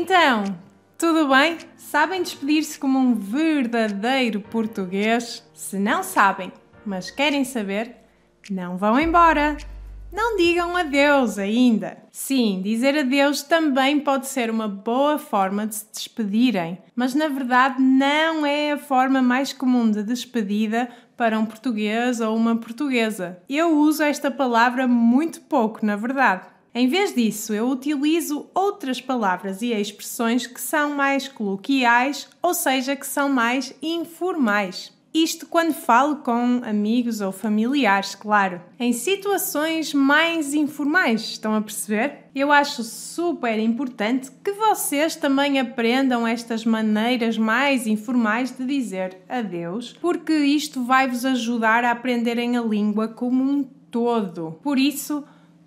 Então, tudo bem? Sabem despedir-se como um verdadeiro português? Se não sabem, mas querem saber, não vão embora. Não digam adeus ainda. Sim, dizer adeus também pode ser uma boa forma de se despedirem, mas na verdade não é a forma mais comum de despedida para um português ou uma portuguesa. Eu uso esta palavra muito pouco, na verdade. Em vez disso, eu utilizo outras palavras e expressões que são mais coloquiais, ou seja, que são mais informais. Isto quando falo com amigos ou familiares, claro. Em situações mais informais, estão a perceber? Eu acho super importante que vocês também aprendam estas maneiras mais informais de dizer adeus, porque isto vai vos ajudar a aprenderem a língua como um todo. Por isso,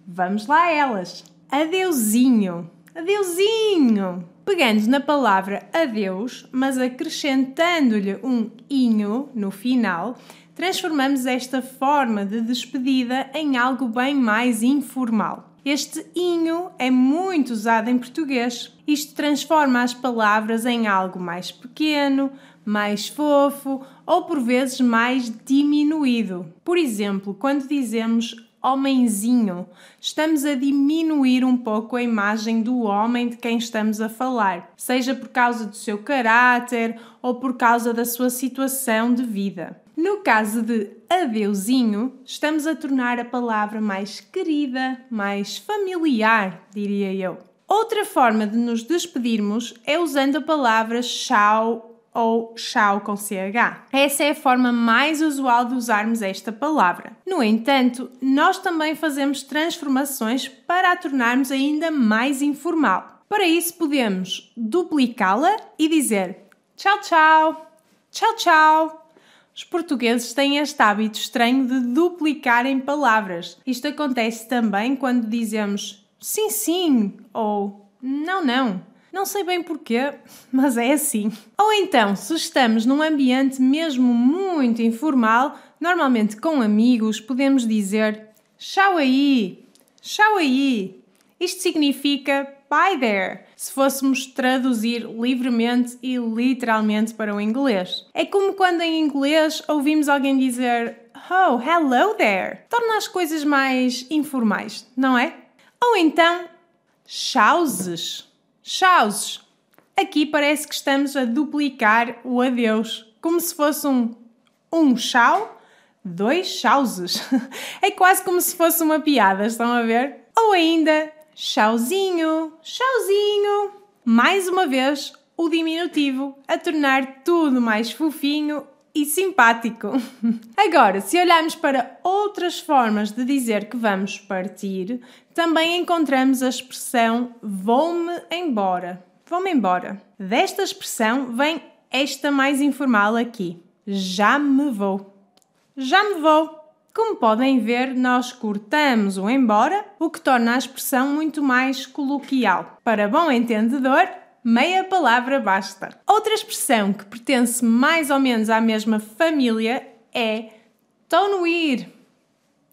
vamos lá a elas. Adeusinho. Adeusinho pegando na palavra adeus, mas acrescentando-lhe um inho no final, transformamos esta forma de despedida em algo bem mais informal. Este inho é muito usado em português. Isto transforma as palavras em algo mais pequeno, mais fofo ou por vezes mais diminuído. Por exemplo, quando dizemos homenzinho. Estamos a diminuir um pouco a imagem do homem de quem estamos a falar, seja por causa do seu caráter ou por causa da sua situação de vida. No caso de adeusinho, estamos a tornar a palavra mais querida, mais familiar, diria eu. Outra forma de nos despedirmos é usando a palavra tchau ou chau com CH. Essa é a forma mais usual de usarmos esta palavra. No entanto, nós também fazemos transformações para a tornarmos ainda mais informal. Para isso, podemos duplicá-la e dizer tchau, tchau, tchau, tchau. Os portugueses têm este hábito estranho de duplicar em palavras. Isto acontece também quando dizemos sim, sim ou não, não. Não sei bem porquê, mas é assim. Ou então, se estamos num ambiente mesmo muito informal, normalmente com amigos, podemos dizer Tchau aí, tchau aí. Isto significa bye there, se fôssemos traduzir livremente e literalmente para o inglês. É como quando em inglês ouvimos alguém dizer Oh, hello there. Torna as coisas mais informais, não é? Ou então, chauzes. Chauzes. Aqui parece que estamos a duplicar o adeus, como se fosse um um chau, dois chauzes. É quase como se fosse uma piada, estão a ver? Ou ainda chauzinho, chauzinho. Mais uma vez, o diminutivo a tornar tudo mais fofinho e simpático. Agora, se olharmos para outras formas de dizer que vamos partir, também encontramos a expressão vou-me embora. Vou-me embora. Desta expressão vem esta mais informal aqui. Já me vou. Já me vou. Como podem ver, nós cortamos o embora, o que torna a expressão muito mais coloquial. Para bom entendedor, meia palavra basta. Outra expressão que pertence mais ou menos à mesma família é estou no ir.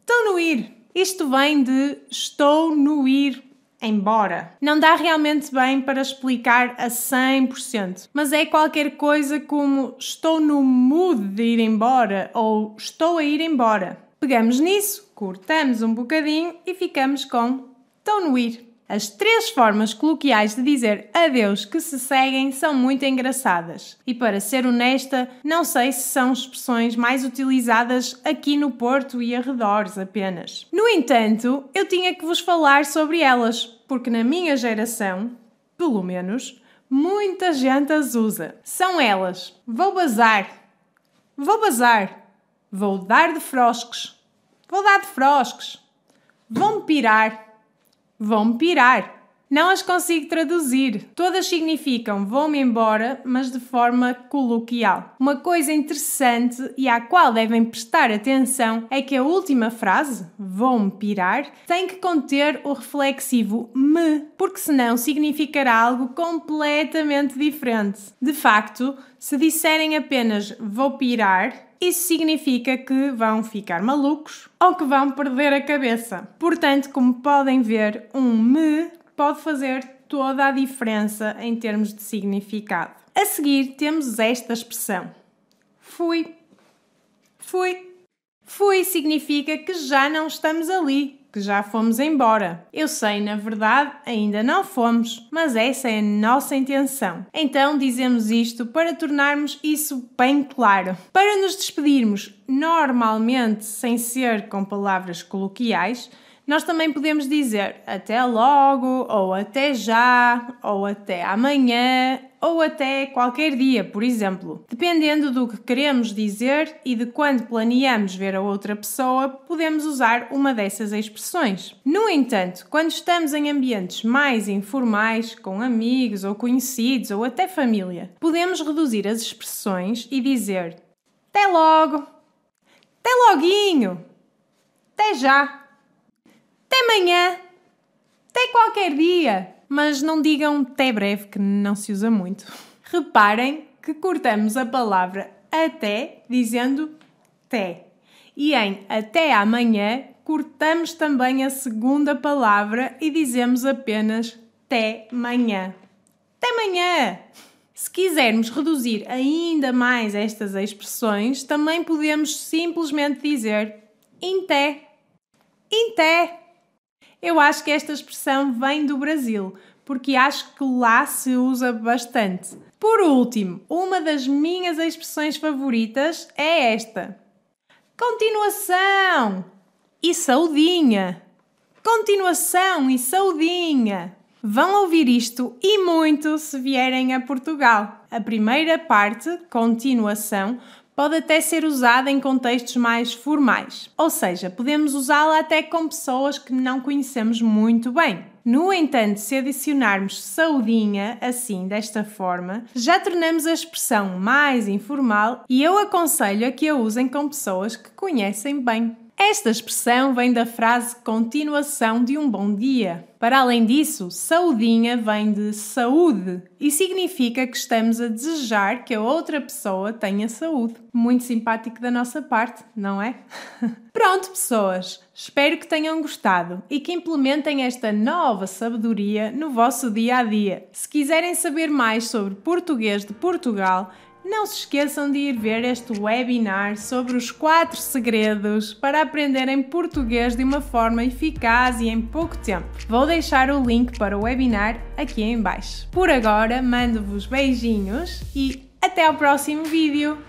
Estou no ir. Isto vem de estou no ir embora. Não dá realmente bem para explicar a 100%, mas é qualquer coisa como estou no mood de ir embora ou estou a ir embora. Pegamos nisso, cortamos um bocadinho e ficamos com estou no ir. As três formas coloquiais de dizer adeus que se seguem são muito engraçadas. E para ser honesta, não sei se são expressões mais utilizadas aqui no Porto e arredores apenas. No entanto, eu tinha que vos falar sobre elas, porque na minha geração, pelo menos, muita gente as usa. São elas: vou bazar, vou bazar, vou dar de frosques, vou dar de frosques, vou-me pirar vão-me pirar. Não as consigo traduzir. Todas significam vou-me embora, mas de forma coloquial. Uma coisa interessante e à qual devem prestar atenção é que a última frase, vou-me pirar, tem que conter o reflexivo me, porque senão significará algo completamente diferente. De facto, se disserem apenas vou pirar, isso significa que vão ficar malucos ou que vão perder a cabeça. Portanto, como podem ver, um me pode fazer toda a diferença em termos de significado. A seguir temos esta expressão: fui. Fui. Fui significa que já não estamos ali, que já fomos embora. Eu sei, na verdade, ainda não fomos, mas essa é a nossa intenção. Então dizemos isto para tornarmos isso bem claro. Para nos despedirmos normalmente, sem ser com palavras coloquiais, nós também podemos dizer até logo, ou até já, ou até amanhã, ou até qualquer dia, por exemplo. Dependendo do que queremos dizer e de quando planeamos ver a outra pessoa, podemos usar uma dessas expressões. No entanto, quando estamos em ambientes mais informais, com amigos ou conhecidos ou até família, podemos reduzir as expressões e dizer até logo, até loguinho, até já até amanhã, até qualquer dia. Mas não digam até breve, que não se usa muito. Reparem que cortamos a palavra até dizendo até. E em até amanhã cortamos também a segunda palavra e dizemos apenas até manhã. Até manhã! Se quisermos reduzir ainda mais estas expressões, também podemos simplesmente dizer inté. Inté! Eu acho que esta expressão vem do Brasil, porque acho que lá se usa bastante. Por último, uma das minhas expressões favoritas é esta: continuação e saudinha. Continuação e saudinha. Vão ouvir isto e muito se vierem a Portugal. A primeira parte, continuação, pode até ser usada em contextos mais formais, ou seja, podemos usá-la até com pessoas que não conhecemos muito bem. No entanto, se adicionarmos saudinha assim, desta forma, já tornamos a expressão mais informal e eu aconselho a que a usem com pessoas que conhecem bem. Esta expressão vem da frase continuação de um bom dia. Para além disso, saudinha vem de saúde e significa que estamos a desejar que a outra pessoa tenha saúde. Muito simpático da nossa parte, não é? Pronto, pessoas! Espero que tenham gostado e que implementem esta nova sabedoria no vosso dia a dia. Se quiserem saber mais sobre português de Portugal, não se esqueçam de ir ver este webinar sobre os 4 segredos para aprenderem português de uma forma eficaz e em pouco tempo. Vou deixar o link para o webinar aqui em baixo. Por agora, mando-vos beijinhos e até ao próximo vídeo!